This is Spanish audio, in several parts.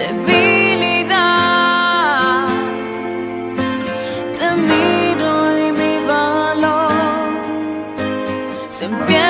debilidad. Te miro y mi valor se empieza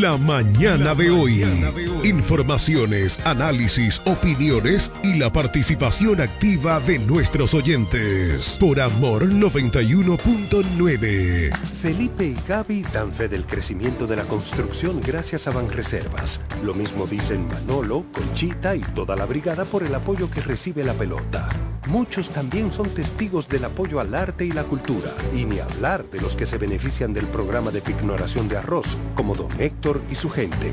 La mañana de hoy. Informaciones, análisis, opiniones y la participación activa de nuestros oyentes. Por Amor 91.9. Felipe y Gaby dan fe del crecimiento de la construcción gracias a Banreservas. Lo mismo dicen Manolo, Conchita y toda la brigada por el apoyo que recibe la pelota. Muchos también son testigos del apoyo al arte y la cultura, y ni hablar de los que se benefician del programa de pignoración de arroz, como don Héctor y su gente.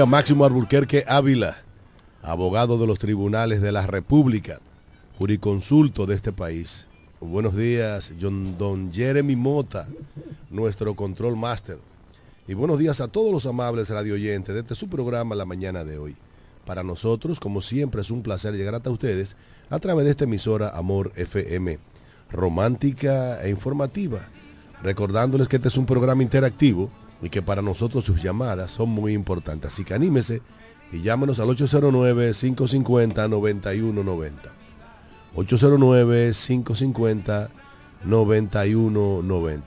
Máximo Alburquerque Ávila, abogado de los tribunales de la República, juriconsulto de este país. Buenos días, John, don Jeremy Mota, nuestro control master. Y buenos días a todos los amables radioyentes de este su programa la mañana de hoy. Para nosotros, como siempre, es un placer llegar hasta ustedes a través de esta emisora Amor FM, romántica e informativa. Recordándoles que este es un programa interactivo y que para nosotros sus llamadas son muy importantes. Así que anímese y llámenos al 809-550-9190. 809-550-9190.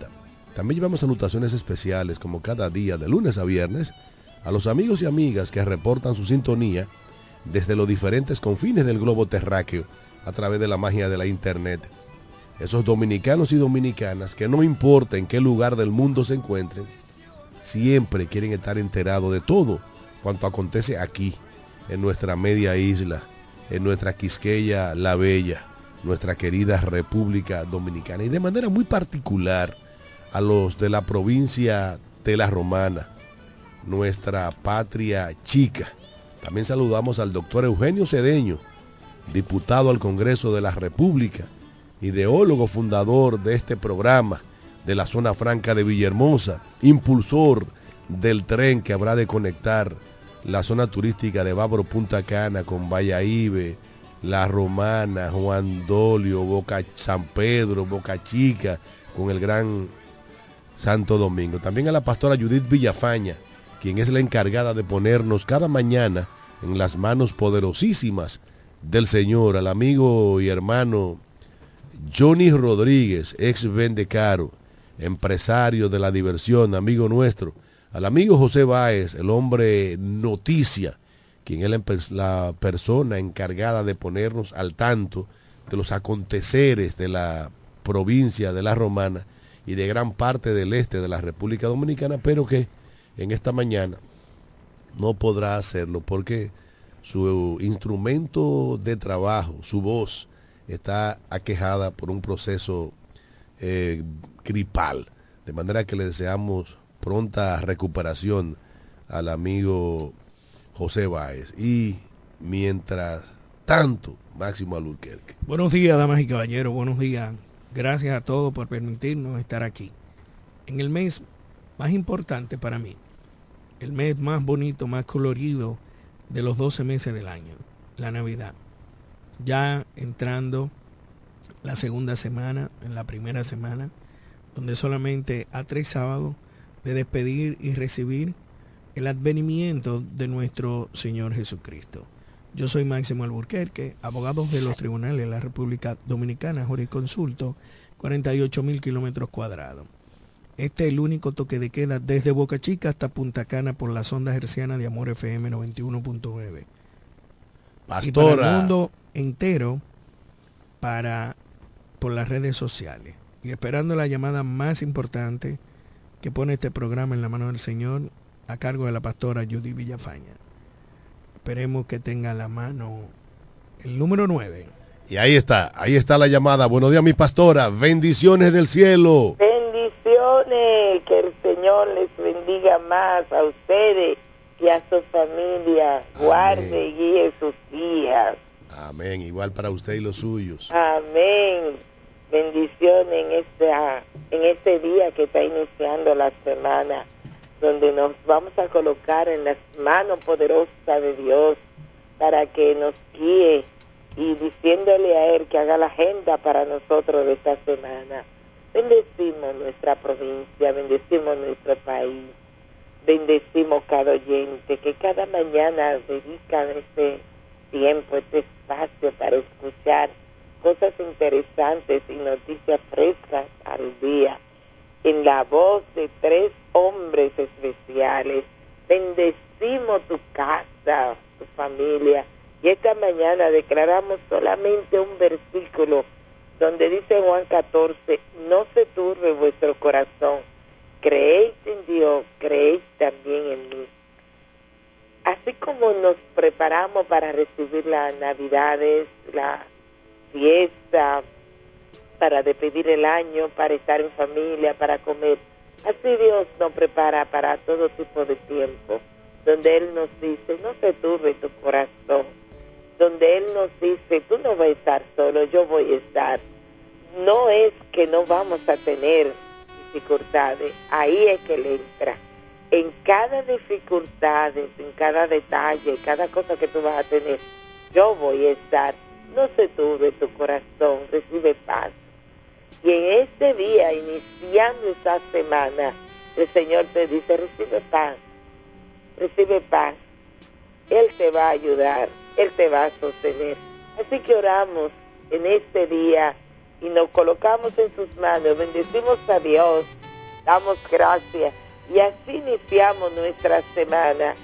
También llevamos salutaciones especiales como cada día de lunes a viernes a los amigos y amigas que reportan su sintonía desde los diferentes confines del globo terráqueo a través de la magia de la internet. Esos dominicanos y dominicanas que no importa en qué lugar del mundo se encuentren, siempre quieren estar enterados de todo cuanto acontece aquí, en nuestra media isla, en nuestra Quisqueya la Bella, nuestra querida República Dominicana, y de manera muy particular a los de la provincia de la Romana, nuestra patria chica. También saludamos al doctor Eugenio Cedeño, diputado al Congreso de la República, ideólogo fundador de este programa de la zona franca de Villahermosa, impulsor del tren que habrá de conectar la zona turística de Bávaro Punta Cana con Valladolid, La Romana, Juan Dolio, Boca San Pedro, Boca Chica, con el gran Santo Domingo. También a la pastora Judith Villafaña, quien es la encargada de ponernos cada mañana en las manos poderosísimas del Señor, al amigo y hermano Johnny Rodríguez, ex Vendecaro, empresario de la diversión, amigo nuestro, al amigo José Báez, el hombre noticia, quien es la, persona encargada de ponernos al tanto de los aconteceres de la provincia de La Romana y de gran parte del este de la República Dominicana, pero que en esta mañana no podrá hacerlo porque su instrumento de trabajo, su voz, está aquejada por un proceso eh, De manera que le deseamos pronta recuperación al amigo José Báez. Y mientras tanto, Máximo Alburquerque. Buenos días, damas y caballeros. Buenos días. Gracias a todos por permitirnos estar aquí. En el mes más importante para mí, el mes más bonito, más colorido de los 12 meses del año, la Navidad. Ya entrando la segunda semana, en la primera semana, donde solamente a tres sábados de despedir y recibir el advenimiento de nuestro Señor Jesucristo. Yo soy Máximo Alburquerque, abogado de los tribunales de la República Dominicana, jurisconsulto, 48 mil kilómetros cuadrados. Este es el único toque de queda desde Boca Chica hasta Punta Cana por la sonda herciana de Amor FM 91.9. Y para el Pastora, mundo entero para por las redes sociales. Y esperando la llamada más importante que pone este programa en la mano del Señor a cargo de la pastora Judy Villafaña. Esperemos que tenga la mano el número 9. y ahí está, ahí está la llamada. Buenos días, mi pastora. Bendiciones del cielo. Bendiciones, que el Señor les bendiga más a ustedes y a su familia. Guarde y guíe sus días. Amén. Igual para usted y los suyos. Amén. Bendiciones en, esta, en este día que está iniciando la semana, donde nos vamos a colocar en las manos poderosas de Dios para que nos guíe y diciéndole a Él que haga la agenda para nosotros de esta semana. Bendecimos nuestra provincia, bendecimos nuestro país, bendecimos cada oyente que cada mañana dedican este tiempo, este espacio para escuchar cosas interesantes y noticias frescas al día. En la voz de tres hombres especiales, bendecimos tu casa, tu familia. Y esta mañana declaramos solamente un versículo donde dice Juan 14, no se turbe vuestro corazón, creéis en Dios, creéis también en mí. Así como nos preparamos para recibir las navidades, la fiesta, para despedir el año, para estar en familia, para comer, así Dios nos prepara para todo tipo de tiempo, donde Él nos dice, no se turbe tu corazón, donde Él nos dice, tú no vas a estar solo, yo voy a estar. No es que no vamos a tener dificultades, ahí es que Él entra. En cada dificultad, en cada detalle, cada cosa que tú vas a tener, yo voy a estar. No se turbe tu corazón, recibe paz. Y en este día, iniciando esta semana, el Señor te dice, recibe paz, recibe paz. Él te va a ayudar, Él te va a sostener. Así que oramos en este día y nos colocamos en sus manos, bendecimos a Dios, damos gracias y así iniciamos nuestra semana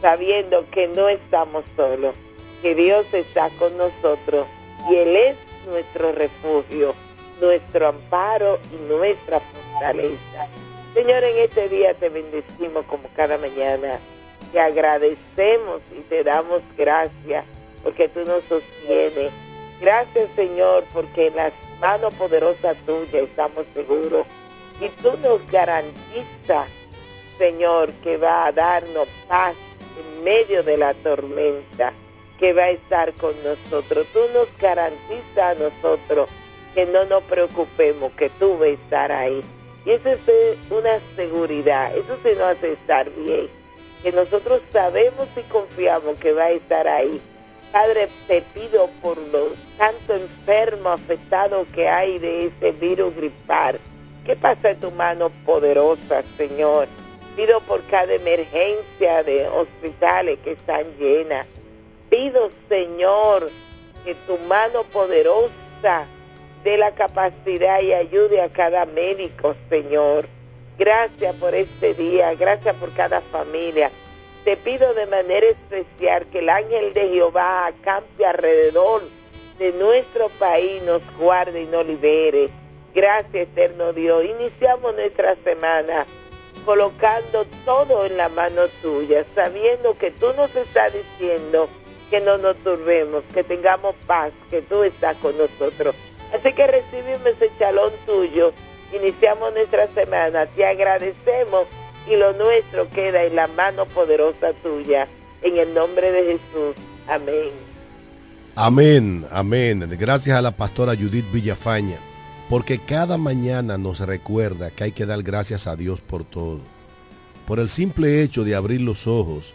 sabiendo que no estamos solos, que Dios está con nosotros y Él es nuestro refugio, nuestro amparo y nuestra fortaleza. Señor, en este día te bendecimos como cada mañana. Te agradecemos y te damos gracias porque tú nos sostienes. Gracias, Señor, porque en las manos poderosas tuyas estamos seguros. Y tú nos garantizas, Señor, que va a darnos paz en medio de la tormenta, que va a estar con nosotros. Tú nos garantizas a nosotros que no nos preocupemos, que tú vas a estar ahí. Y eso es eh, una seguridad, eso se nos hace estar bien, que nosotros sabemos y confiamos que va a estar ahí. Padre, te pido por los tanto enfermos, afectados que hay de ese virus gripar, que pasa en tu mano poderosa, Señor. Pido por cada emergencia de hospitales que están llenas. Pido, Señor, que tu mano poderosa dé la capacidad y ayude a cada médico, Señor. Gracias por este día, gracias por cada familia. Te pido de manera especial que el ángel de Jehová acampe alrededor de nuestro país, nos guarde y nos libere. Gracias, eterno Dios. Iniciamos nuestra semana colocando todo en la mano tuya, sabiendo que tú nos estás diciendo que no nos turbemos, que tengamos paz, que tú estás con nosotros. Así que recibimos ese chalón tuyo. Iniciamos nuestra semana. Te agradecemos y lo nuestro queda en la mano poderosa tuya. En el nombre de Jesús. Amén. Amén, amén. Gracias a la pastora Judith Villafaña, porque cada mañana nos recuerda que hay que dar gracias a Dios por todo. Por el simple hecho de abrir los ojos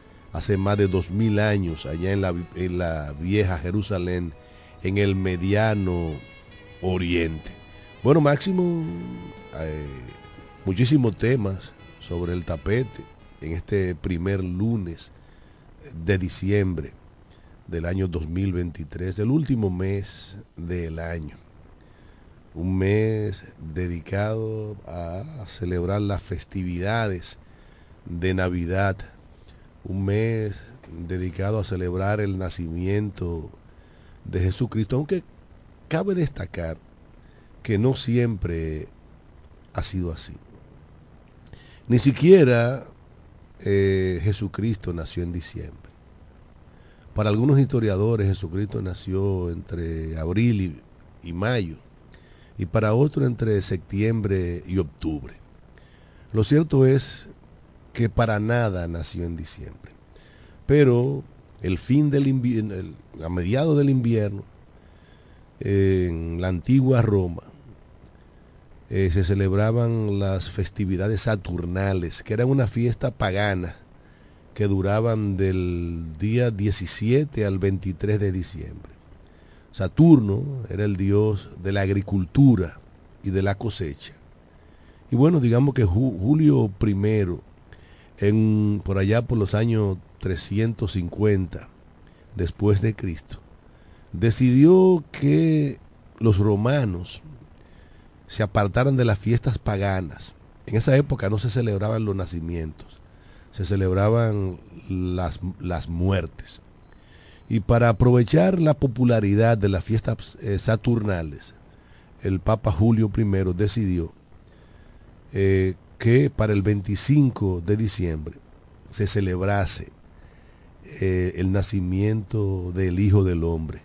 hace más de dos mil años allá en la, en la vieja Jerusalén, en el mediano oriente. Bueno, Máximo, eh, muchísimos temas sobre el tapete en este primer lunes de diciembre del año 2023, el último mes del año. Un mes dedicado a celebrar las festividades de Navidad. Un mes dedicado a celebrar el nacimiento de Jesucristo, aunque cabe destacar que no siempre ha sido así. Ni siquiera eh, Jesucristo nació en diciembre. Para algunos historiadores Jesucristo nació entre abril y, y mayo y para otros entre septiembre y octubre. Lo cierto es que para nada nació en diciembre. Pero el fin del invierno, a mediados del invierno, en la antigua Roma, eh, se celebraban las festividades saturnales, que eran una fiesta pagana que duraban del día 17 al 23 de diciembre. Saturno era el dios de la agricultura y de la cosecha. Y bueno, digamos que Ju- Julio I, por allá por los años 350 después de Cristo, decidió que los romanos se apartaran de las fiestas paganas. En esa época no se celebraban los nacimientos, se celebraban las, las muertes. Y para aprovechar la popularidad de las fiestas eh, saturnales, el Papa Julio I decidió eh, que para el 25 de diciembre se celebrase eh, el nacimiento del Hijo del Hombre,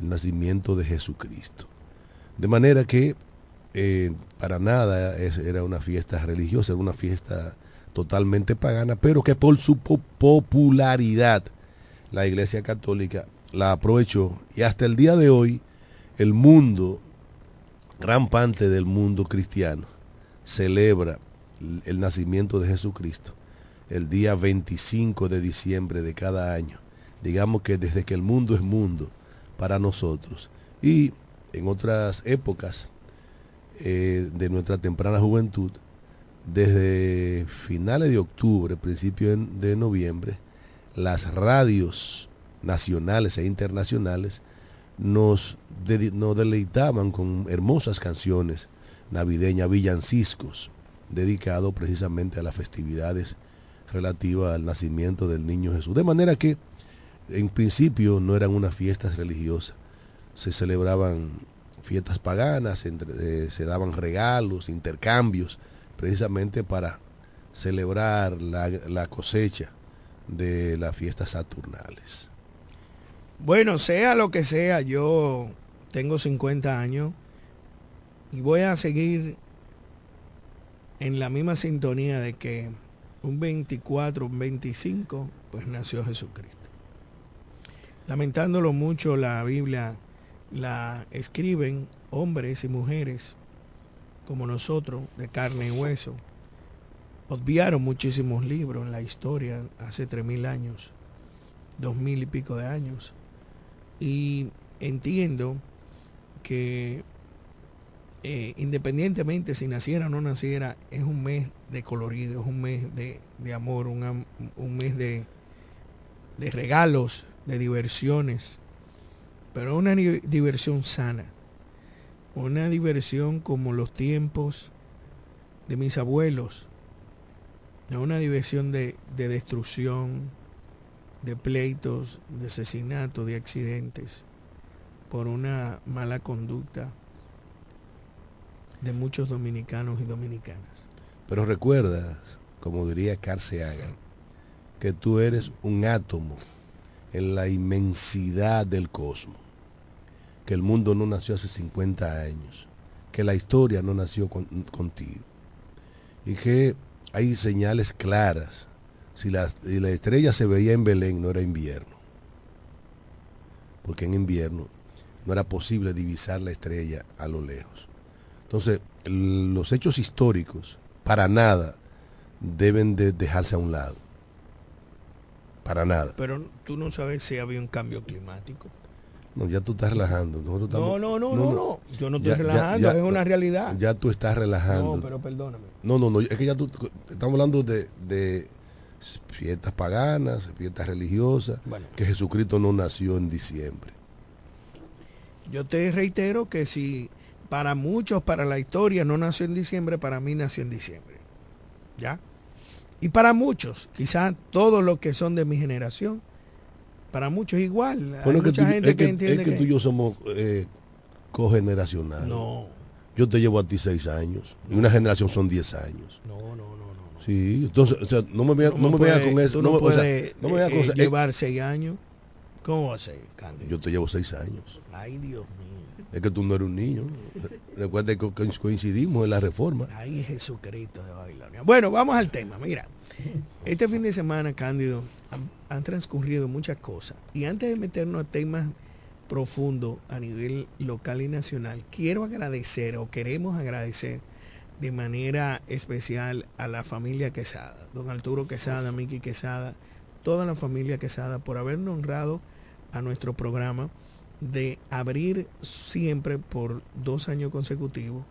el nacimiento de Jesucristo. De manera que eh, para nada era una fiesta religiosa, era una fiesta totalmente pagana, pero que por su po- popularidad la Iglesia Católica la aprovechó y hasta el día de hoy el mundo, gran parte del mundo cristiano, celebra el- nacimiento de Jesucristo el día 25 de diciembre de cada año. Digamos que desde que el mundo es mundo para nosotros. Y en otras épocas eh, de nuestra temprana juventud, desde finales de octubre, principios de- noviembre, las radios nacionales e internacionales nos, nos deleitaban con hermosas canciones navideñas, villanciscos, dedicados precisamente a las festividades relativas al nacimiento del niño Jesús. De manera que en principio no eran unas fiestas religiosas, se celebraban fiestas paganas, entre- eh, se daban regalos, intercambios, precisamente para celebrar la, la cosecha de las fiestas saturnales. Bueno, sea lo que sea, yo tengo 50 años y voy a seguir en la misma sintonía de que un 24, un 25, pues nació Jesucristo. Lamentándolo mucho, la Biblia la escriben hombres y mujeres como nosotros, de carne y hueso. Obviaron muchísimos libros en la historia hace 3.000 años, dos mil y pico de años. Y entiendo que eh, independientemente si naciera o no naciera, es un mes de colorido, es un mes de, de amor, un, un mes de, de regalos, de diversiones, pero una diversión sana, una diversión como los tiempos de mis abuelos, no una diversión de, de destrucción, de pleitos, de asesinatos, de accidentes, por una mala conducta de muchos dominicanos y dominicanas. Pero recuerda, como diría Carl Sagan, que tú eres un átomo en la inmensidad del cosmos, que el mundo no nació hace 50 años, que la historia no nació con- contigo, y que hay señales claras. Si la, si la estrella se veía en Belén, no era invierno, porque en invierno no era posible divisar la estrella a lo lejos. Entonces, los hechos históricos, para nada, deben de dejarse a un lado. Para nada. Pero tú no sabes si había un cambio climático. No, ya tú estás relajando. No, no, no, no, no. Yo no estoy relajando, ya- es una realidad. Ya tú estás relajando. No, pero perdóname. No, no, no, es que ya tú, estamos hablando de, de fiestas paganas, fiestas religiosas, Bueno. que Jesucristo no nació en diciembre. Yo te reitero que si para muchos, para la historia, no nació en diciembre, para mí nació en diciembre. ¿Ya? Y para muchos, quizás todos los que son de mi generación, para muchos igual. Bueno, mucha tú, gente es que, que- entiende es que que... tú y yo somos eh, cogeneracionales. No, Yo te llevo a ti seis años. Y una generación son diez años. no, no, no, no. no. Sí, entonces, o sea, no me veas no veas con eso. No, no, me- o sea, puedes no me veas eh, con eso. Eh, llevar seis años. ¿Cómo va a ser, Cándido? yo te llevo seis años. Ay, Dios mío. Es que tú no eres un niño. Recuerda que co- coincidimos en la reforma. Ay, Jesucristo de Babilonia. Bueno, vamos al tema. Mira, este fin de semana, Cándido, han, han transcurrido muchas cosas. Y antes de meternos a temas profundos a nivel local y nacional, quiero agradecer o queremos agradecer de manera especial a la familia Quesada, don Arturo Quesada, Miki Quesada, toda la familia Quesada por habernos honrado a nuestro programa de abrir siempre por dos años consecutivos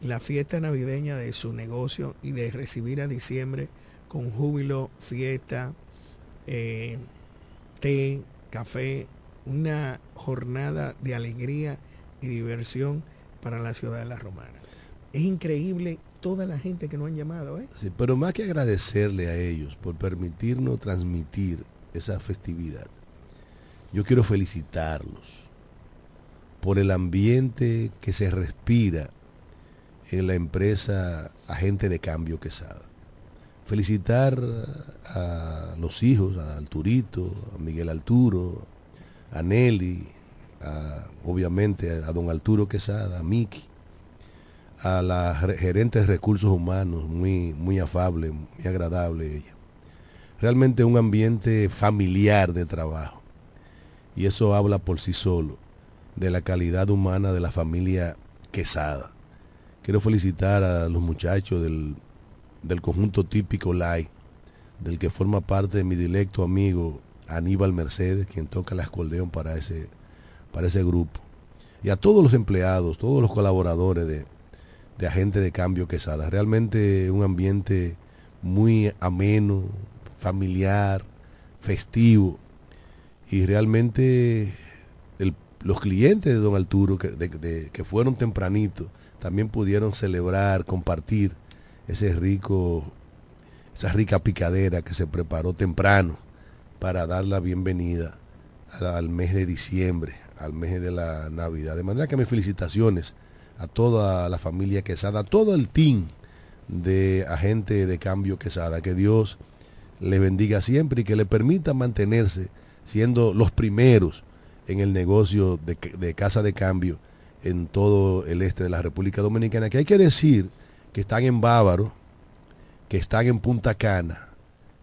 la fiesta navideña de su negocio y de recibir a diciembre con júbilo, fiesta, eh, té, café, una jornada de alegría y diversión para la ciudad de La Romana. Es increíble toda la gente que nos han llamado, ¿eh? Sí, pero más que agradecerle a ellos por permitirnos transmitir esa festividad, yo quiero felicitarlos por el ambiente que se respira en la empresa Agente de Cambio Quesada. Felicitar a los hijos, a Arturito, a Miguel Arturo, a Nelly, a- obviamente a don Arturo Quesada, a Miki, a la re- gerente de recursos humanos, muy, muy afable, muy agradable ella. Realmente un ambiente familiar de trabajo. Y eso habla por sí solo de la calidad humana de la familia Quesada. Quiero felicitar a los muchachos del, del conjunto típico LAI, del que forma parte mi directo amigo Aníbal Mercedes, quien toca el acordeón para ese, para ese grupo. Y a todos los empleados, todos los colaboradores de, de Agente de Cambio Quesada. Realmente un ambiente muy ameno, familiar, festivo. Y realmente los clientes de Don Arturo, que, que fueron tempranito, también pudieron celebrar, compartir ese rico, esa rica picadera que se preparó temprano para dar la bienvenida al mes de diciembre, al mes de la Navidad. De manera que mis felicitaciones a toda la familia Quesada, a todo el team de agente de cambio Quesada. Que Dios le bendiga siempre y que le permita mantenerse siendo los primeros en el negocio de, de casa de cambio en todo el este de la República Dominicana. Que hay que decir que están en Bávaro, que están en Punta Cana,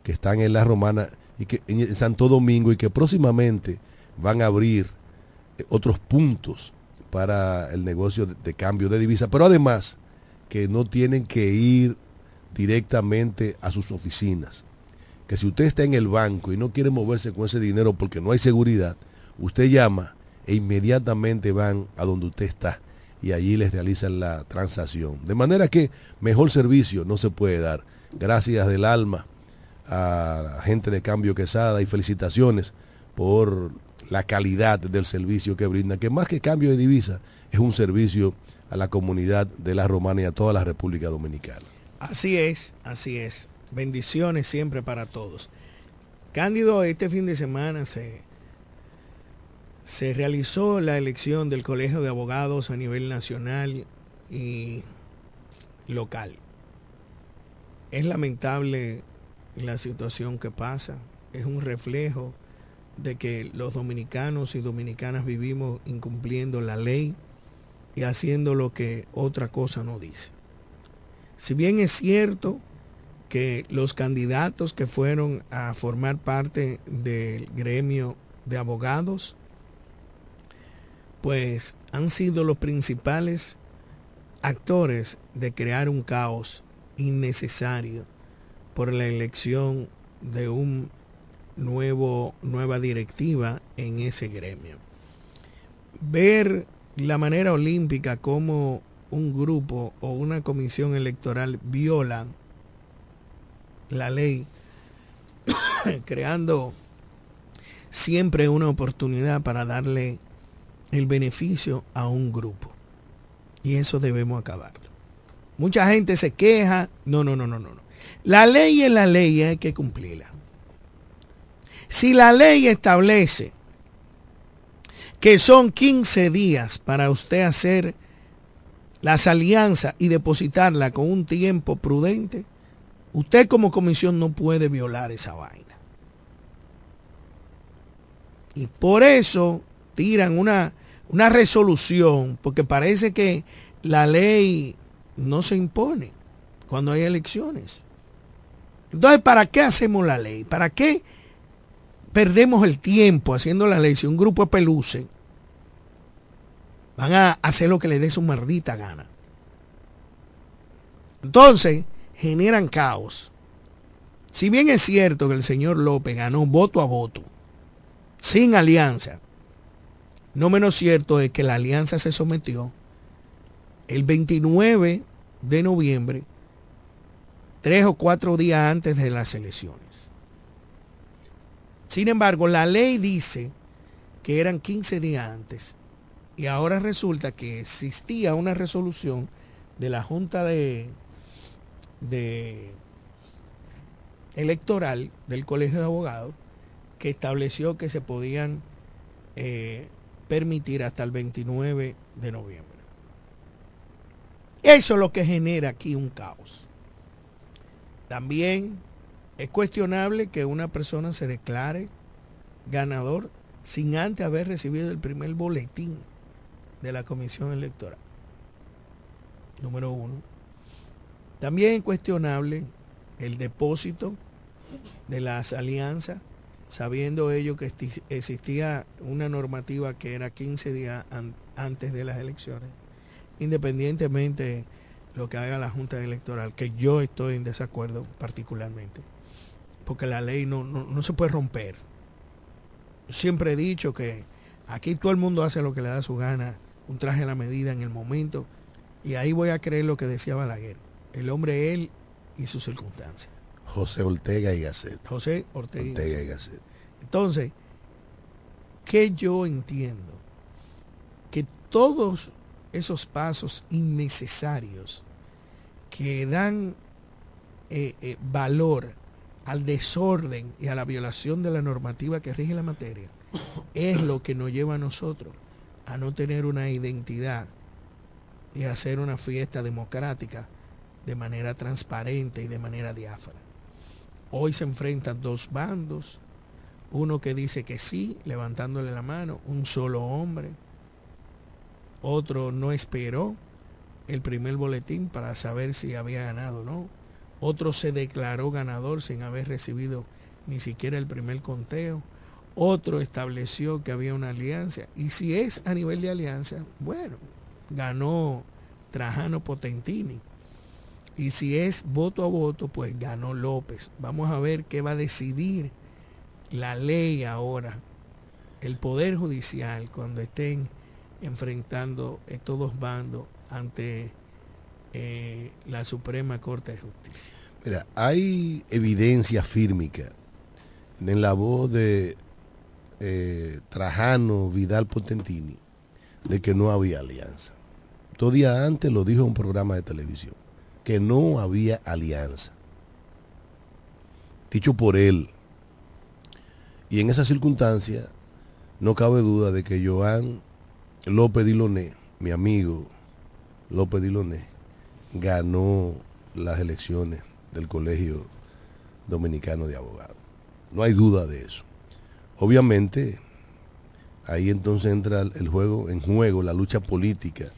que están en La Romana y que en Santo Domingo y que próximamente van a abrir eh, otros puntos para el negocio de, de cambio de divisa, pero además que no tienen que ir directamente a sus oficinas. Que si usted está en el banco y no quiere moverse con ese dinero porque no hay seguridad, usted llama e inmediatamente van a donde usted está y allí les realizan la transacción. De manera que mejor servicio no se puede dar. Gracias del alma a la gente de Cambio Quesada y felicitaciones por la calidad del servicio que brinda, que más que cambio de divisa es un servicio a la comunidad de la Romana y a toda la República Dominicana. Así es, así es. Bendiciones siempre para todos. Cándido, este fin de semana se, se realizó la elección del Colegio de Abogados a nivel nacional y local. Es lamentable la situación que pasa. Es un reflejo de que los dominicanos y dominicanas vivimos incumpliendo la ley y haciendo lo que otra cosa no dice. Si bien es cierto que los candidatos que fueron a formar parte del gremio de abogados, pues han sido los principales actores de crear un caos innecesario por la elección de un nuevo nueva directiva en ese gremio. Ver la manera olímpica como un grupo o una comisión electoral violan la ley, creando siempre una oportunidad para darle el beneficio a un grupo. Y eso debemos acabarlo. Mucha gente se queja. No, no, no, no, no. La ley es la ley y hay que cumplirla. Si la ley establece que son 15 días para usted hacer las alianzas y depositarla con un tiempo prudente, usted como comisión no puede violar esa vaina. Y por eso tiran una, una resolución, porque parece que la ley no se impone cuando hay elecciones. Entonces, ¿para qué hacemos la ley? ¿Para qué perdemos el tiempo haciendo la ley si un grupo de peluce van a hacer lo que les dé su maldita gana? Entonces, generan caos. Si bien es cierto que el señor López ganó voto a voto, sin alianza, no menos cierto es que la alianza se sometió el 29 de noviembre, tres o cuatro días antes de las elecciones. Sin embargo, la ley dice que eran 15 días antes y ahora resulta que existía una resolución de la Junta de, Electoral del Colegio de Abogados que estableció que se podían eh, permitir hasta el 29 de noviembre. Eso es lo que genera aquí un caos. También es cuestionable que una persona se declare ganador sin antes haber recibido el primer boletín de la comisión electoral. Número uno. También es cuestionable el depósito de las alianzas, sabiendo ellos que existía una normativa que era 15 días an- antes de las elecciones, independientemente lo que haga la Junta Electoral, que yo estoy en desacuerdo particularmente, porque la ley no, no, no se puede romper. Siempre he dicho que aquí todo el mundo hace lo que le da su gana, un traje a la medida en el momento, y ahí voy a creer lo que decía Balaguer, el hombre él y sus circunstancias. José Ortega y Gasset. José Ortega. y Ortega y Gasset. Gasset. Entonces, que yo entiendo que todos esos pasos innecesarios que dan eh, eh, valor al desorden y a la violación de la normativa que rige la materia es lo que nos lleva a nosotros a no tener una identidad y a hacer una fiesta democrática de manera transparente y de manera diáfana. Hoy se enfrentan dos bandos, uno que dice que sí, levantándole la mano, un solo hombre, otro no esperó el primer boletín para saber si había ganado o no, otro se declaró ganador sin haber recibido ni siquiera el primer conteo, otro estableció que había una alianza, y si es a nivel de alianza, bueno, ganó Trajano Potentini. Y si es voto a voto, pues ganó López. Vamos a ver qué va a decidir la ley ahora, el Poder Judicial, cuando estén enfrentando estos dos bandos ante eh, la Suprema Corte de Justicia. Mira, hay evidencia fírmica en la voz de eh, Trajano Vidal Potentini de que no había alianza. Dos días antes lo dijo en un programa de televisión, que no había alianza. Dicho por él. Y en esa circunstancia no cabe duda de que Joan López Diloné, mi amigo López Diloné, ganó las elecciones del Colegio Dominicano de Abogados. No hay duda de eso. Obviamente, ahí entonces entra el juego en juego, la lucha política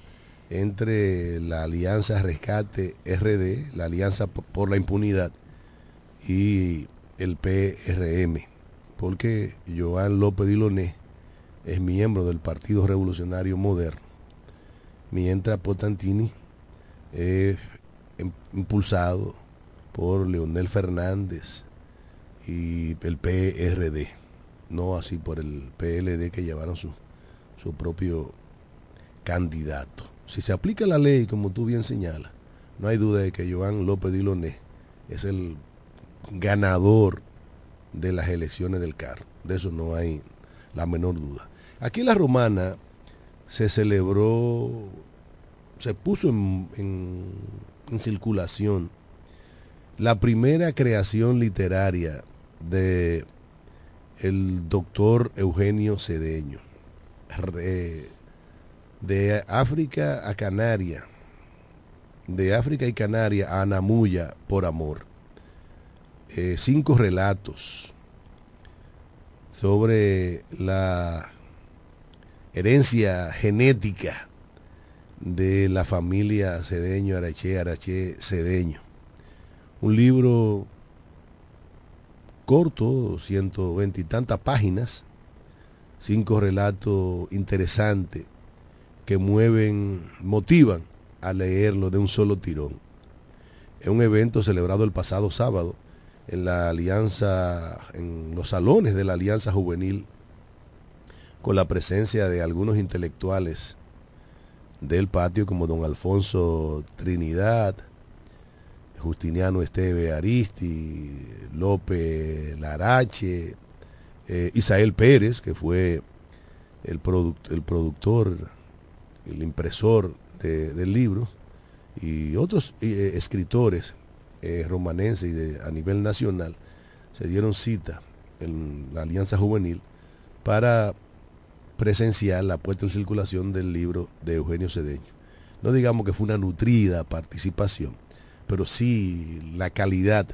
entre la Alianza Rescate RD, la Alianza por la Impunidad y el PRM, porque Joan López Diloné es miembro del Partido Revolucionario Moderno, mientras Potantini es im- impulsado por Leonel Fernández y el PRD, no así por el PLD que llevaron su, su propio candidato. Si se aplica la ley, como tú bien señalas, no hay duda de que Joan López Diloné es el ganador de las elecciones del CAR. De eso no hay la menor duda. Aquí en la Romana se celebró, se puso en, circulación la primera creación literaria de el doctor Eugenio Cedeño, de África a Canaria, de África y Canaria a Anamuya por amor. Eh, cinco relatos sobre la herencia genética de la familia Cedeño Araché Araché Cedeño. Un libro corto, ciento y tantas páginas, cinco relatos interesantes que mueven, motivan a leerlo de un solo tirón. Es un evento celebrado el pasado sábado en la alianza, en los salones de la Alianza Juvenil, con la presencia de algunos intelectuales del patio como don Alfonso Trinidad, Justiniano Esteve Aristi, López Larache, eh, Isael Pérez, que fue el, el productor, el impresor de- del libro, y otros eh, escritores eh, romanenses y a nivel nacional se dieron cita en la Alianza Juvenil para presenciar la puesta en circulación del libro de Eugenio Cedeño. No digamos que fue una nutrida participación, pero sí la calidad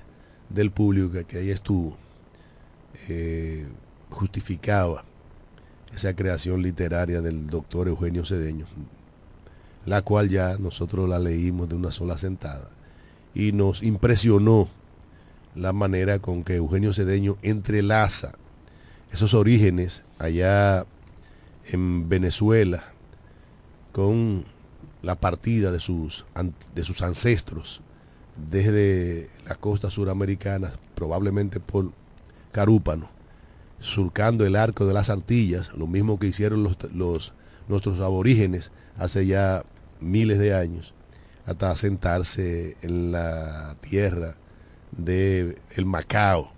del público que- que ahí estuvo eh, justificaba esa creación literaria del doctor Eugenio Cedeño, la cual ya nosotros la leímos de una sola sentada y nos impresionó la manera con que Eugenio Cedeño entrelaza esos orígenes allá en Venezuela con la partida de sus, de sus ancestros desde la costa suramericana, probablemente por Carúpano, surcando el arco de las Antillas, lo mismo que hicieron los, los- nuestros aborígenes hace ya miles de años, hasta sentarse en la tierra de el Macao,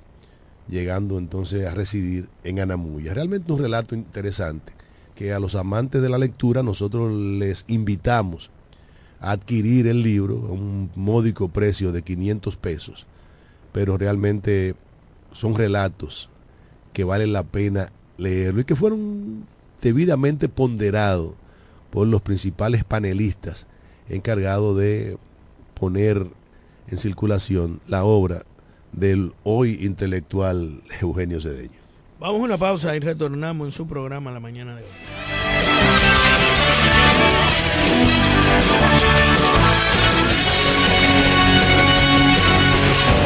llegando entonces a residir en Anamuya. Realmente un relato interesante que a los amantes de la lectura nosotros les invitamos a adquirir el libro a un módico precio de 500 pesos, pero realmente son relatos que valen la pena leerlo y que fueron debidamente ponderados por los principales panelistas encargados de poner en circulación la obra del hoy intelectual Eugenio Cedeño. Vamos a una pausa y retornamos en su programa la mañana de hoy.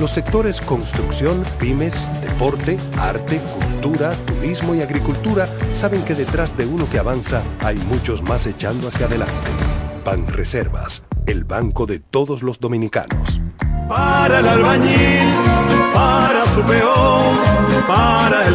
Los sectores construcción, pymes, deporte, arte, cultura, turismo y agricultura saben que detrás de uno que avanza hay muchos más echando hacia adelante. Banreservas, el banco de todos los dominicanos. Para el albañil, para su peón, para el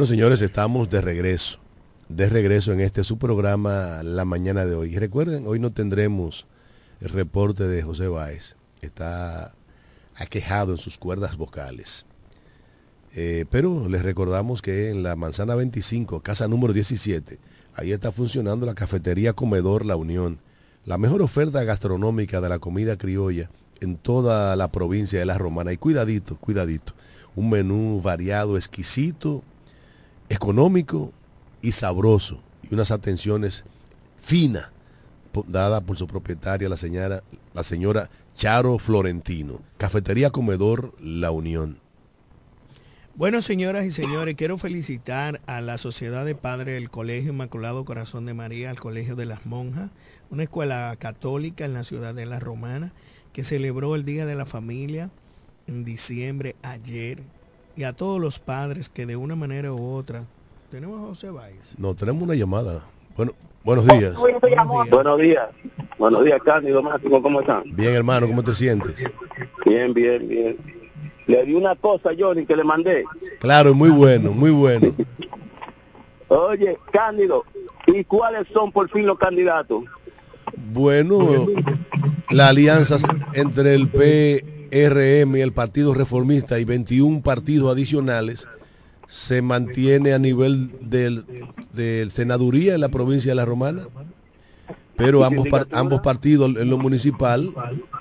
Bueno, señores, estamos de regreso. De regreso en este su programa la mañana de hoy. Y recuerden, hoy no tendremos el reporte de José Báez. Está aquejado en sus cuerdas vocales. Eh, pero les recordamos que en la Manzana 25, casa número 17, ahí está funcionando la cafetería Comedor La Unión. La mejor oferta gastronómica de la comida criolla en toda la provincia de La Romana. Y cuidadito, cuidadito. Un menú variado, exquisito, económico y sabroso y unas atenciones finas dadas por su propietaria la señora la señora Charo Florentino. Cafetería comedor La Unión. Bueno, señoras y señores, quiero felicitar a la Sociedad de Padres del Colegio Inmaculado Corazón de María, al Colegio de las Monjas, una escuela católica en la ciudad de La Romana, que celebró el Día de la Familia en diciembre ayer, y a todos los padres que de una manera u otra... Tenemos a José Báez. no tenemos una llamada bueno buenos días Buenos días. Buenos días, Cándido Máximo, ¿cómo están? bien hermano cómo te sientes Bien, bien, bien. Le di una cosa a Johnny que le mandé. claro muy bueno muy bueno Oye, Cándido, ¿y cuáles son por fin los candidatos? bueno la alianza entre el PRM el Partido Reformista y 21 partidos adicionales se mantiene a nivel del, del senaduría en la provincia de La Romana, pero ambos, ambos partidos en lo municipal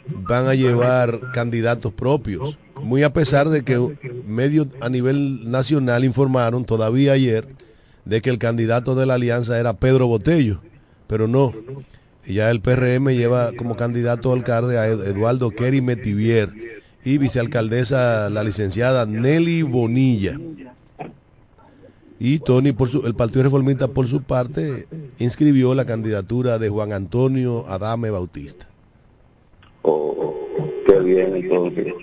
van a llevar candidatos propios, muy a pesar de que medios a nivel nacional informaron todavía ayer de que el candidato de la alianza era Pedro Botello, pero no. Ya el PRM lleva como candidato a alcalde a Ed- Eduardo Kerry Metivier y vicealcaldesa la licenciada Nelly Bonilla. Y Tony, por su, el Partido Reformista, por su parte, inscribió la candidatura de Juan Antonio Adame Bautista. Oh, qué bien, entonces.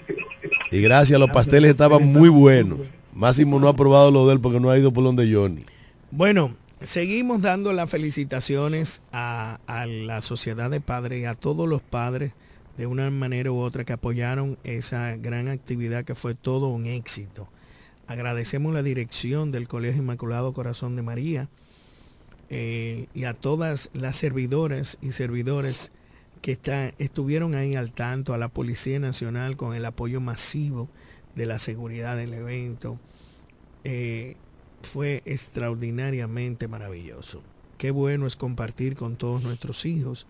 Y gracias, los pasteles estaban muy buenos. Máximo no ha probado lo de él porque no ha ido por donde Johnny. Bueno, seguimos dando las felicitaciones a, la sociedad de padres y a todos los padres de una manera u otra que apoyaron esa gran actividad que fue todo un éxito. Agradecemos la dirección del Colegio Inmaculado Corazón de María eh, y a todas las servidoras y servidores que estuvieron ahí al tanto, a la Policía Nacional con el apoyo masivo de la seguridad del evento. Eh, fue extraordinariamente maravilloso. Qué bueno es compartir con todos nuestros hijos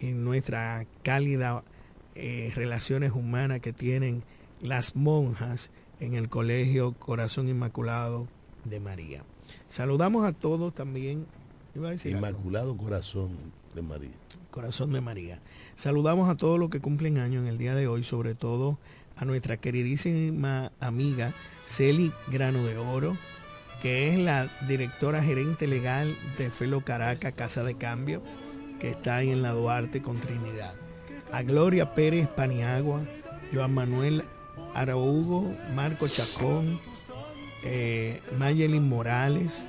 en nuestra cálida eh, relaciones humanas que tienen las monjas en el Colegio Corazón Inmaculado de María. Saludamos a todos también. iba a decir algo. Inmaculado Corazón de María. Corazón de María. Saludamos a todos los que cumplen años en el día de hoy, sobre todo a nuestra queridísima amiga Celi Grano de Oro, que es la directora gerente legal de Felo Caracas, Casa de Cambio, que está ahí en la Duarte con Trinidad. A Gloria Pérez Paniagua, Joan Manuel Araújo, Marco Chacón, eh, Mayelin Morales,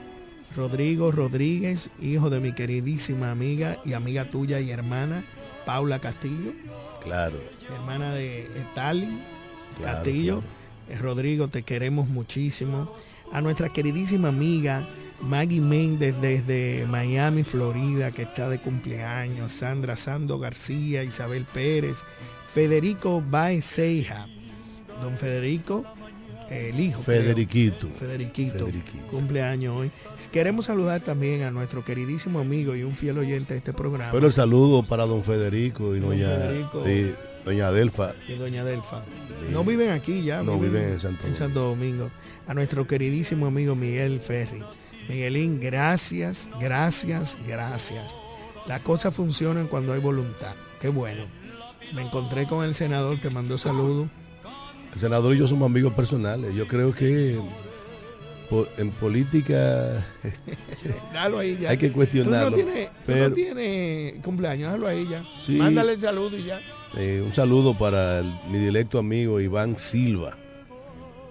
Rodrigo Rodríguez, hijo de mi queridísima amiga y amiga tuya y hermana, Paula Castillo, Claro. hermana de Stalin Claro, Castillo. Eh, Rodrigo, te queremos muchísimo. A nuestra queridísima amiga Maggie Méndez desde Miami, Florida, que está de cumpleaños, Sandra Sando García, Isabel Pérez, Federico Baez don Federico, el hijo. Federiquito. Federiquito, Federiquito. cumpleaños hoy. Queremos saludar también a nuestro queridísimo amigo y un fiel oyente de este programa. Pero el saludo para don Federico y Don doña, Federico. sí, doña Adelfa. y doña Delfa. No viven aquí ya. No, viven en Santo Santo Domingo. A nuestro queridísimo amigo Miguel Ferri. Miguelín, gracias, gracias, gracias. Las cosas funcionan cuando hay voluntad. Qué bueno. Me encontré con el senador que mandó saludos. El senador y yo somos amigos personales. Yo creo que en política Dalo ahí ya. hay que cuestionarlo. Tú no tienes, tú no pero tienes cumpleaños, dalo ahí ya. Sí. Mándale el saludo y ya. Eh, un saludo para mi directo amigo Iván Silva.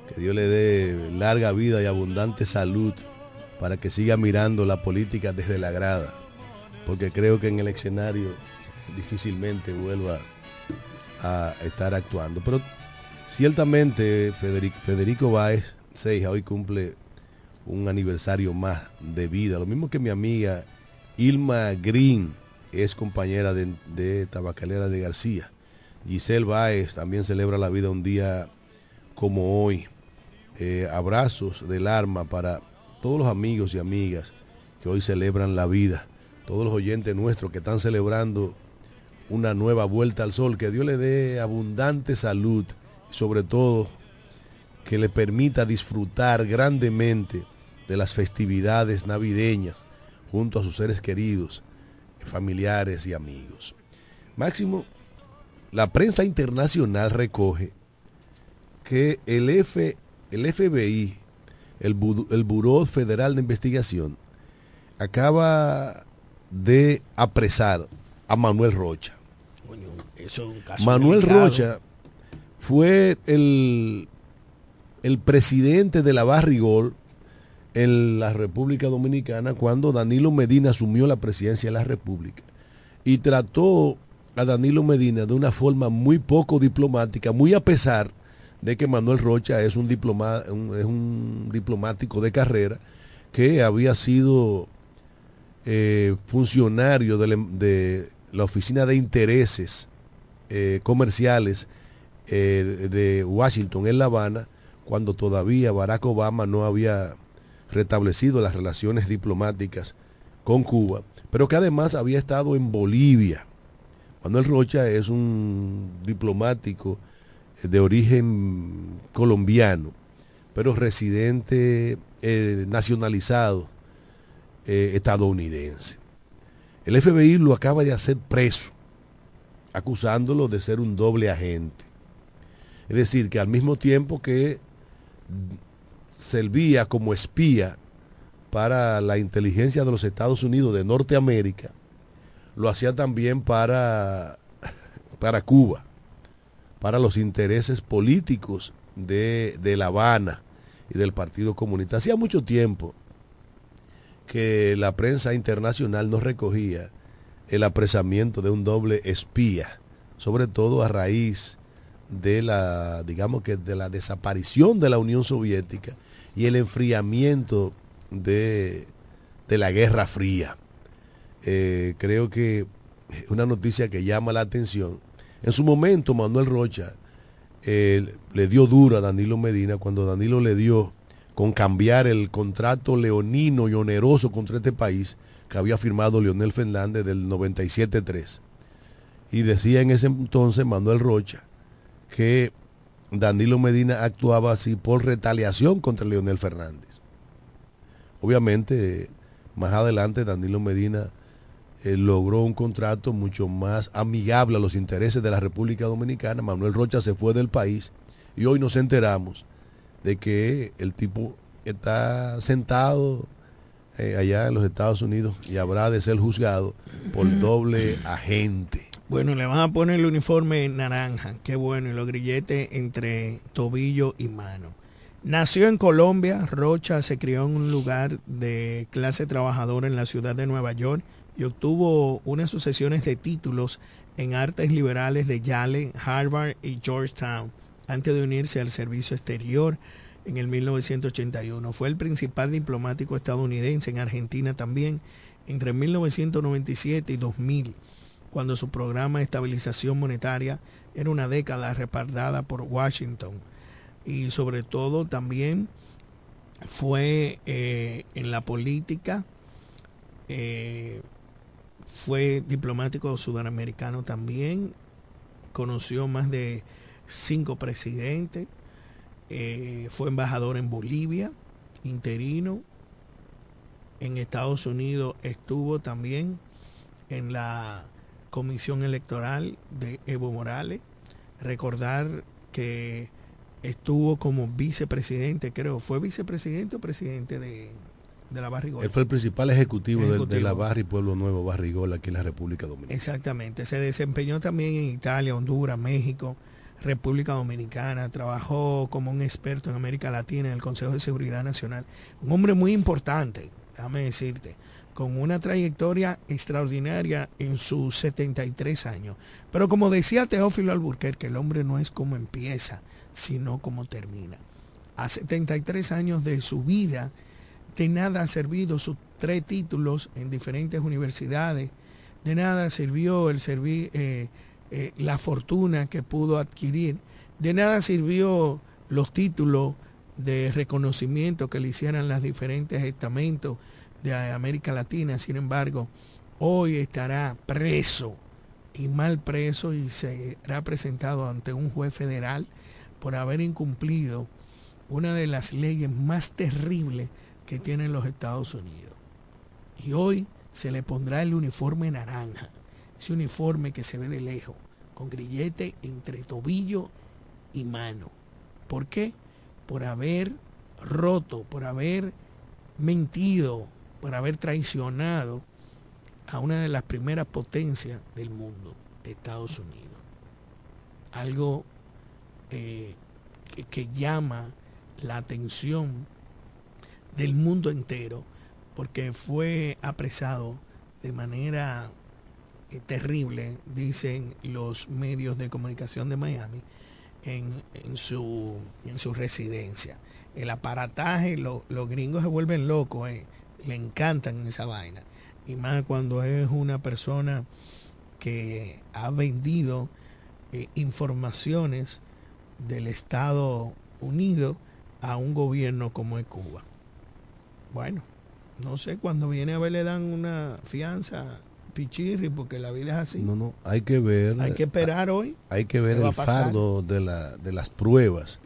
Que Dios le dé larga vida y abundante salud para que siga mirando la política desde la grada. Porque creo que en el escenario difícilmente vuelva a estar actuando. Pero ciertamente Federico, Federico Báez hoy cumple un aniversario más de vida. Lo mismo que mi amiga Ilma Green es compañera de, Tabacalera de García. Giselle Báez también celebra la vida un día como hoy. Eh, abrazos del arma para todos los amigos y amigas que hoy celebran la vida. Todos los oyentes nuestros que están celebrando una nueva vuelta al sol. Que Dios le dé abundante salud y sobre todo que le permita disfrutar grandemente de las festividades navideñas junto a sus seres queridos, familiares y amigos. Máximo, la prensa internacional recoge que el, F, el FBI, el, Bu- el Buró Federal de Investigación, acaba de apresar a Manuel Rocha. Coño, eso es un caso Manuel delicado. Rocha fue el, el presidente de la Barrigol en la República Dominicana cuando Danilo Medina asumió la presidencia de la República y trató a Danilo Medina de una forma muy poco diplomática, muy a pesar de que Manuel Rocha es un, es un diplomático de carrera que había sido eh, funcionario de la, de la Oficina de Intereses eh, Comerciales eh, de Washington en La Habana, cuando todavía Barack Obama no había restablecido las relaciones diplomáticas con Cuba, pero que además había estado en Bolivia. Manuel Rocha es un diplomático de origen colombiano, pero residente eh, nacionalizado eh, estadounidense. El FBI lo acaba de hacer preso, acusándolo de ser un doble agente. Es decir, que al mismo tiempo que servía como espía para la inteligencia de los Estados Unidos de Norteamérica, lo hacía también para, para Cuba, para los intereses políticos de, de La Habana y del Partido Comunista. Hacía mucho tiempo que la prensa internacional no recogía el apresamiento de un doble espía, sobre todo a raíz de la, digamos que de la desaparición de la Unión Soviética y el enfriamiento de, de la Guerra Fría. Eh, creo que una noticia que llama la atención. En su momento, Manuel Rocha eh, le dio duro a Danilo Medina cuando Danilo le dio con cambiar el contrato leonino y oneroso contra este país que había firmado Leonel Fernández del 97-3. Y decía en ese entonces Manuel Rocha que Danilo Medina actuaba así por retaliación contra Leonel Fernández. Obviamente, más adelante Danilo Medina eh, logró un contrato mucho más amigable a los intereses de la República Dominicana. Manuel Rocha se fue del país y hoy nos enteramos de que el tipo está sentado eh, allá en los Estados Unidos y habrá de ser juzgado por doble agente. Bueno, le van a poner el uniforme naranja, qué bueno, y los grilletes entre tobillo y mano. Nació en Colombia, Rocha se crió en un lugar de clase trabajadora en la ciudad de Nueva York y obtuvo unas sucesiones de títulos en artes liberales de Yale, Harvard y Georgetown antes de unirse al servicio exterior en el 1981. Fue el principal diplomático estadounidense en Argentina también entre 1997 y 2000, cuando su programa de estabilización monetaria era una década respaldada por Washington. Y sobre todo también fue eh, en la política, eh, fue diplomático sudamericano también, conoció más de cinco presidentes, eh, fue embajador en Bolivia, interino, en Estados Unidos estuvo también en la comisión electoral de Evo Morales, recordar que estuvo como vicepresidente, creo, fue vicepresidente o presidente de, de la Barrigola. Él fue el principal ejecutivo, del- de, Ejecutivo. la Barri Pueblo Nuevo Barrigola aquí en la República Dominicana. Exactamente, se desempeñó también en Italia, Honduras, México, República Dominicana, trabajó como un experto en América Latina en el Consejo de Seguridad Nacional. Un hombre muy importante, déjame decirte, con una trayectoria extraordinaria en sus 73 años. Pero como decía Teófilo Alburquerque, el hombre no es como empieza, sino como termina. A 73 años de su vida, de nada ha servido sus tres títulos en diferentes universidades, de nada sirvió el eh, eh, la fortuna que pudo adquirir, de nada sirvió los títulos de reconocimiento que le hicieran las diferentes estamentos de América Latina. Sin embargo, hoy estará preso y mal preso y será presentado ante un juez federal por haber incumplido una de las leyes más terribles que tienen los Estados Unidos. Y hoy se le pondrá el uniforme naranja, ese uniforme que se ve de lejos, con grillete entre tobillo y mano. ¿Por qué? Por haber roto, por haber mentido, por haber traicionado a una de las primeras potencias del mundo, Estados Unidos. Algo eh, que, llama la atención del mundo entero, porque fue apresado de manera eh, terrible, dicen los medios de comunicación de Miami, en, su, en su residencia. El aparataje, lo- los gringos se vuelven locos, eh, le encantan esa vaina. Y más cuando es una persona que ha vendido eh, informaciones del Estado Unido a un gobierno como es Cuba. Bueno, no sé, cuando viene a ver le dan una fianza pichirri porque la vida es así. No, no, hay que ver. Hay que esperar hoy. Hay que ver ¿Qué va el fardo de, la, de las pruebas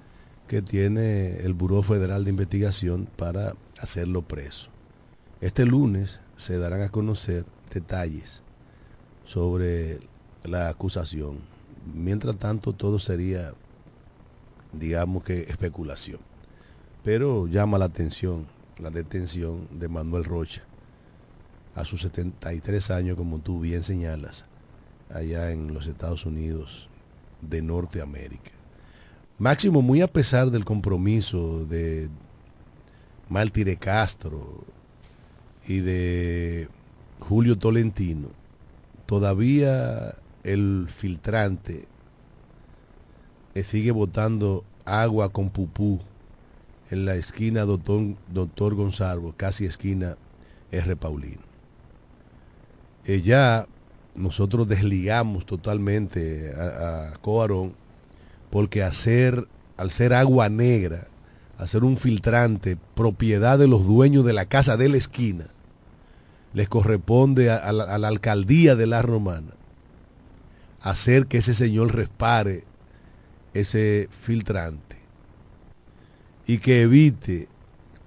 que tiene el Buró Federal de Investigación para hacerlo preso. Este lunes se darán a conocer detalles sobre la acusación. Mientras tanto, todo sería, digamos que, especulación. Pero llama la atención la detención de Manuel Rocha a sus 73 años, como tú bien señalas, allá en los Estados Unidos de Norteamérica. Máximo, muy a pesar del compromiso de Maltire Castro y de Julio Tolentino, todavía el filtrante eh, sigue botando agua con pupú en la esquina Doctor, Doctor Gonzalo, casi esquina R. Paulino. Eh, ya nosotros desligamos totalmente a, Coarón porque al ser agua negra, hacer un filtrante propiedad de los dueños de la casa de la esquina, les corresponde a, la alcaldía de la Romana hacer que ese señor respare ese filtrante y que evite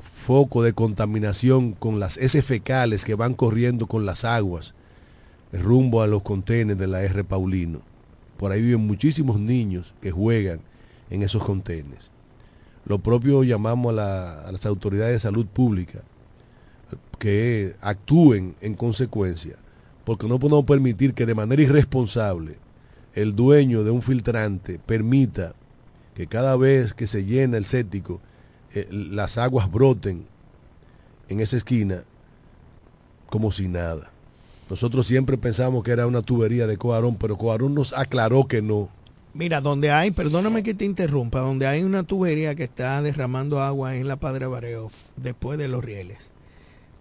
foco de contaminación con las heces fecales que van corriendo con las aguas rumbo a los contenedores de la R. Paulino. Por ahí viven muchísimos niños que juegan en esos contenedores. Lo propio llamamos a, la- a las autoridades de salud pública que actúen en consecuencia, porque no podemos permitir que de manera irresponsable el dueño de un filtrante permita que cada vez que se llena el séptico eh, las aguas broten en esa esquina como si nada. Nosotros siempre pensamos que era una tubería de Coarón, pero Coarón nos aclaró que no, Mira, donde hay, perdóname que te interrumpa, donde hay una tubería que está derramando agua en la Padre Bareo, después de los rieles,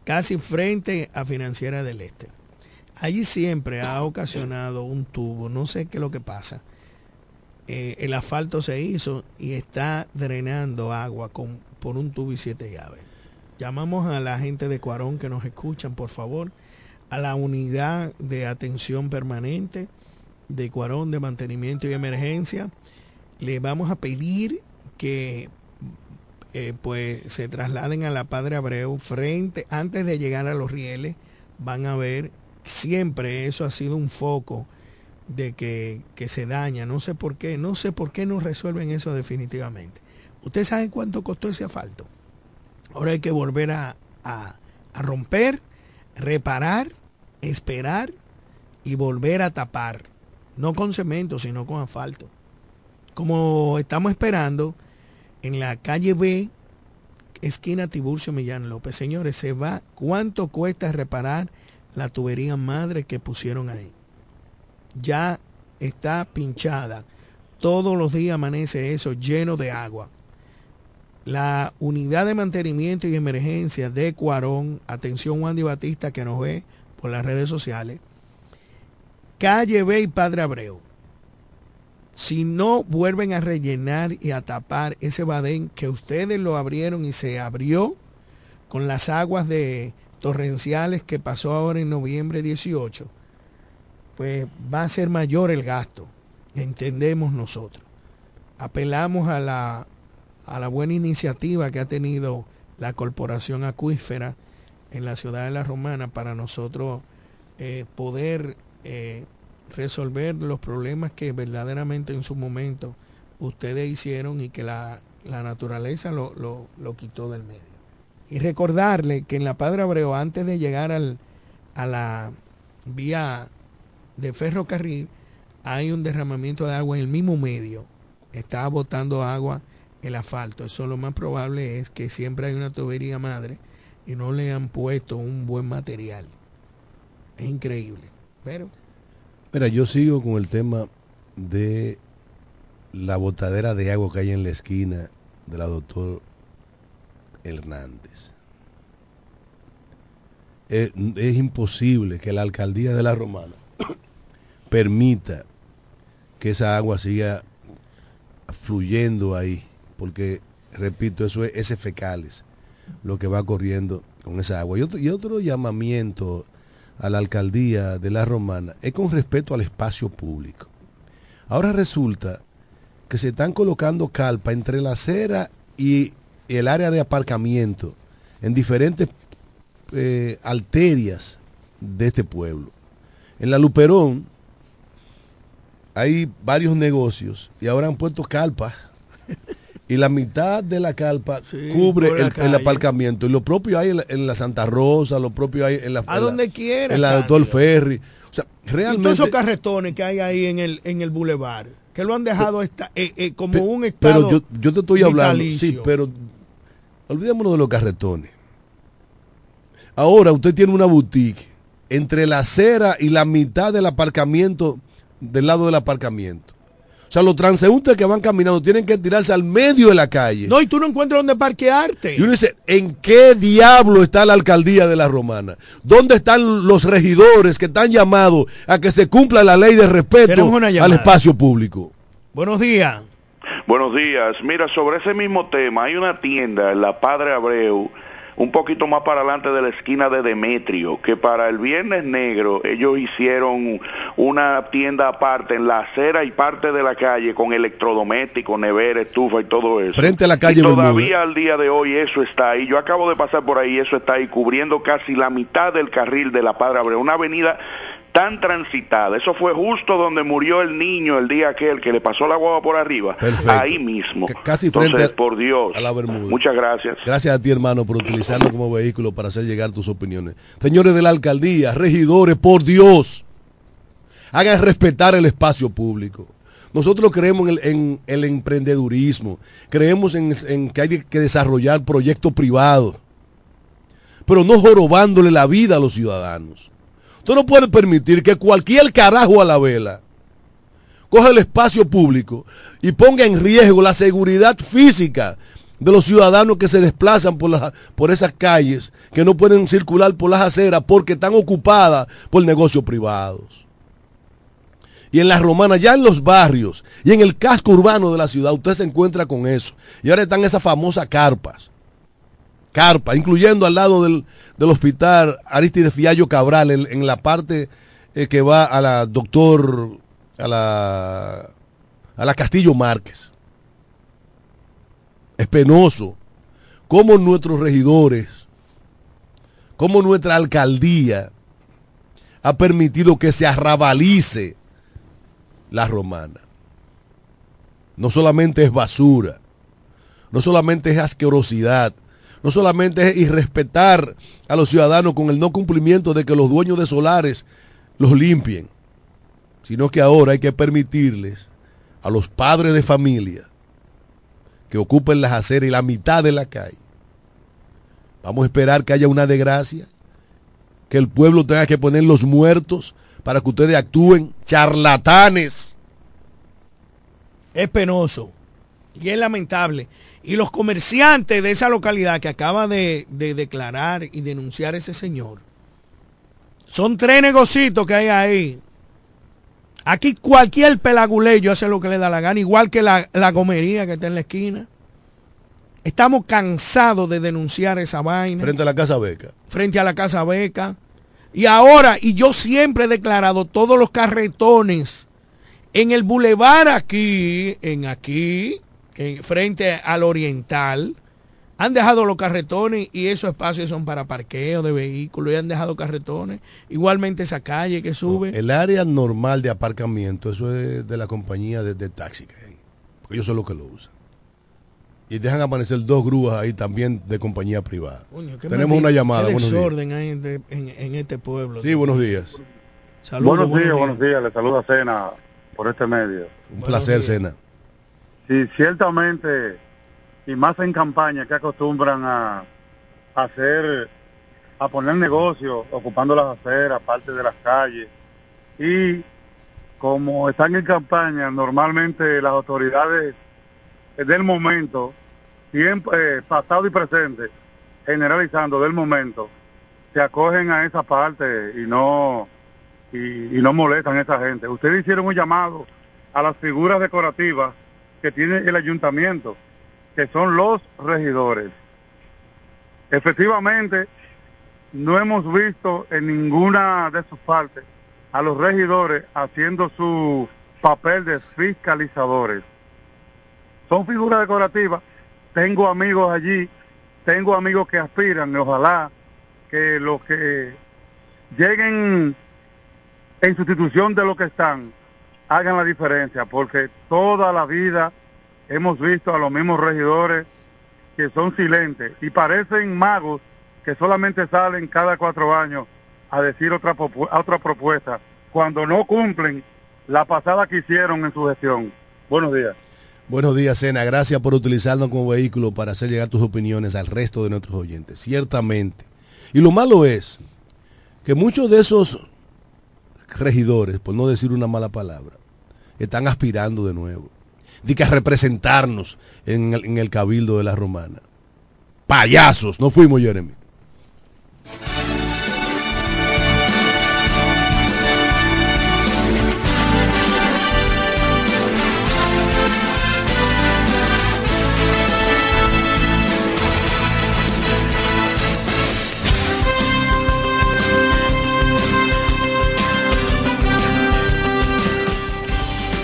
casi frente a Financiera del Este. Allí siempre ha ocasionado un tubo, no sé qué es lo que pasa. Eh, el asfalto se hizo y está drenando agua con, por un tubo y siete llaves. Llamamos a la gente de Cuarón que nos escuchan, por favor, a la unidad de atención permanente de Cuarón de mantenimiento y emergencia. Le vamos a pedir que eh, pues se trasladen a la Padre Abreu frente, antes de llegar a los rieles, van a ver, siempre eso ha sido un foco de que, que se daña, no sé por qué, no sé por qué no resuelven eso definitivamente. ¿Usted sabe cuánto costó ese asfalto? Ahora hay que volver a, a- a romper, reparar, esperar y volver a tapar. No con cemento, sino con asfalto. Como estamos esperando en la calle B, esquina Tiburcio Millán López. Señores, se va. ¿Cuánto cuesta reparar la tubería madre que pusieron ahí? Ya está pinchada. Todos los días amanece eso lleno de agua. La unidad de mantenimiento y emergencia de Cuarón, atención Juan Di Batista que nos ve por las redes sociales, calle B y Padre Abreu. Si no vuelven a rellenar y a tapar ese badén que ustedes lo abrieron y se abrió con las aguas de torrenciales que pasó ahora en noviembre 18, pues va a ser mayor el gasto, entendemos nosotros. Apelamos a la, a la buena iniciativa que ha tenido la Corporación Acuífera en la ciudad de La Romana para nosotros eh, poder eh, resolver los problemas que verdaderamente en su momento ustedes hicieron y que la, la naturaleza lo, lo- quitó del medio. Y recordarle que en la Padre Abreu, antes de llegar al, a la vía de ferrocarril, hay un derramamiento de agua en el mismo medio. Está botando agua el asfalto. Eso lo más probable es que siempre hay una tubería madre y no le han puesto un buen material. Es increíble. Pero Mira, yo sigo con el tema de la botadera de agua que hay en la esquina de la doctor Hernández. Es, es imposible que la alcaldía de la Romana permita que esa agua siga fluyendo ahí, porque, repito, eso es ese fecales lo que va corriendo con esa agua. Y otro, y otro llamamiento a la alcaldía de la Romana es con respecto al espacio público. Ahora resulta que se están colocando calpa entre la acera y el área de aparcamiento en diferentes eh, arterias de este pueblo. En la Luperón hay varios negocios y ahora han puesto calpa y la mitad de la calpa cubre por la el, el aparcamiento y lo propio hay en la, en la Santa Rosa, lo propio hay en la, A en la- donde quiera, en la. Doctor Ferry. O sea, y todos realmente esos carretones que hay ahí en el, en el bulevar, que lo han dejado esta- eh, eh, como Pe- un estado Pero yo, yo te estoy hablando, sí, pero olvidémonos de los carretones. Ahora usted tiene una boutique entre la acera y la mitad del aparcamiento, del lado del aparcamiento. O sea, los transeúntes que van caminando tienen que tirarse al medio de la calle. No, y tú no encuentras dónde parquearte. Y uno dice, ¿en qué diablo está la alcaldía de la Romana? ¿Dónde están los regidores que están llamados a que se cumpla la ley de respeto al espacio público? Buenos días. Buenos días. Mira, sobre ese mismo tema, hay una tienda en la Padre Abreu, un poquito más para adelante de la esquina de Demetrio, que para el Viernes Negro ellos hicieron una tienda aparte en la acera y parte de la calle con electrodomésticos, nevera, estufa y todo eso. Frente a la calle Y todavía al día de hoy eso está ahí. Yo acabo de pasar por ahí, eso está ahí cubriendo casi la mitad del carril de la Padre Abreu, una avenida tan transitada. Eso fue justo donde murió el niño el día aquel que le pasó la guagua por arriba. Perfecto. Ahí mismo. C- casi Entonces, frente a- por Dios. a la Bermuda. Muchas gracias. Gracias a ti, hermano, por utilizarlo como vehículo para hacer llegar tus opiniones. Señores de la alcaldía, regidores, por Dios, hagan respetar el espacio público. Nosotros creemos en el, en el emprendedurismo, creemos en, en que hay que desarrollar proyectos privados, pero no jorobándole la vida a los ciudadanos. Usted no puede permitir que cualquier carajo a la vela, coja el espacio público y ponga en riesgo la seguridad física de los ciudadanos que se desplazan por, por esas calles, que no pueden circular por las aceras porque están ocupadas por negocios privados. Y en las romanas, ya en los barrios y en el casco urbano de la ciudad, usted se encuentra con eso. Y ahora están esas famosas carpas. Carpas, incluyendo al lado del, del hospital Aristides Fiallo Cabral, en, en la parte eh, que va a la doctor, a la, a la Castillo Márquez. Es penoso cómo nuestros regidores, cómo nuestra alcaldía ha permitido que se arrabalice la romana. No solamente es basura, no solamente es asquerosidad, no solamente es irrespetar a los ciudadanos con el no cumplimiento de que los dueños de solares los limpien, sino que ahora hay que permitirles a los padres de familia que ocupen las aceras y la mitad de la calle. Vamos a esperar que haya una desgracia, que el pueblo tenga que poner los muertos para que ustedes actúen charlatanes. Es penoso y es lamentable. Y los comerciantes de esa localidad que acaba de, de declarar y denunciar ese señor, son tres negocios que hay ahí. Aquí cualquier pelaguleyo hace lo que le da la gana, igual que la, la gomería que está en la esquina. Estamos cansados de denunciar esa vaina Frente a la Casa Beca. frente a la Casa Beca. Y ahora, y yo siempre he declarado todos los carretones en el bulevar aquí, en aquí, en- frente al oriental, han dejado los carretones y esos espacios son para parqueo de vehículos y han dejado carretones. Igualmente esa calle que sube. El área normal de aparcamiento, eso es de la compañía de, de taxi que hay. Porque ellos son los que lo usan. Y dejan aparecer dos grúas ahí también de compañía privada. Coño, Tenemos una llamada. qué Buenos días. desorden hay en, de- en- en este pueblo. Sí, buenos días. Saludos, buenos días, buenos días. Le saluda Cena por este medio. Un placer, Cena. Sí, ciertamente, y más en campaña que acostumbran a, hacer, a poner negocios, ocupando las aceras, parte de las calles. Y como están en campaña, normalmente las autoridades del momento, siempre, eh, pasado y presente, generalizando del momento, se acogen a esa parte y no y, y no molestan a esa gente. Ustedes hicieron un llamado a las figuras decorativas que tiene el ayuntamiento, que son los regidores. Efectivamente, no hemos visto en ninguna de sus partes a los regidores haciendo su papel de fiscalizadores. Son figuras decorativas. Tengo amigos allí, tengo amigos que aspiran, ojalá que los que lleguen en sustitución de lo que están, hagan la diferencia, porque toda la vida hemos visto a los mismos regidores que son silentes y parecen magos que solamente salen cada cuatro años a decir otra, otra propuesta, cuando no cumplen la pasada que hicieron en su gestión. Buenos días. Buenos días, Cena. Gracias por utilizarnos como vehículo para hacer llegar tus opiniones al resto de nuestros oyentes. Ciertamente. Y lo malo es que muchos de esos regidores, por no decir una mala palabra, están aspirando de nuevo. De que a representarnos en el, en el cabildo de la romana. Payasos, no fuimos, Jeremy.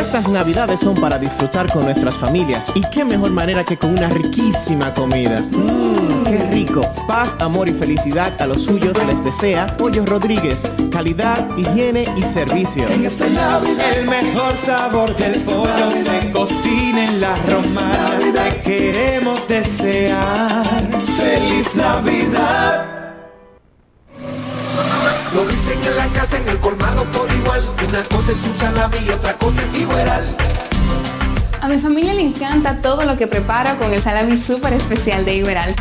Estas navidades son para disfrutar con nuestras familias. Y qué mejor manera que con una riquísima comida. Mmm, qué rico. Paz, amor y felicidad a los suyos les desea Pollo Rodríguez. Calidad, higiene y servicio. En esta Navidad el mejor sabor del pollo se cocina en la romana. Te queremos desear feliz Navidad. Es igual. A mi familia le encanta todo lo que preparo con el salami súper especial de Iberal.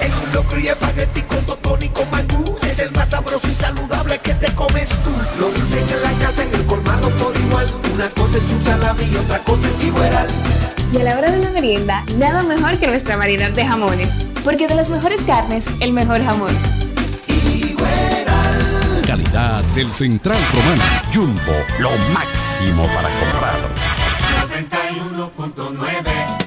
En un locro y espagueti con totón y con mangú. Es el más sabroso y saludable que te comes tú. Lo dicen en la casa, en el colmado por igual. Una cosa es un salami y otra cosa es igual. Y a la hora de la merienda, nada mejor que nuestra variedad de jamones. Porque de las mejores carnes, el mejor jamón. Calidad del Central Romano. Jumbo, lo máximo para comprar. 91.9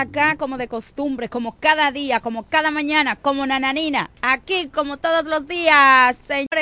Acá como de costumbre, como cada día, como cada mañana, como nananina, aquí como todos los días, señores.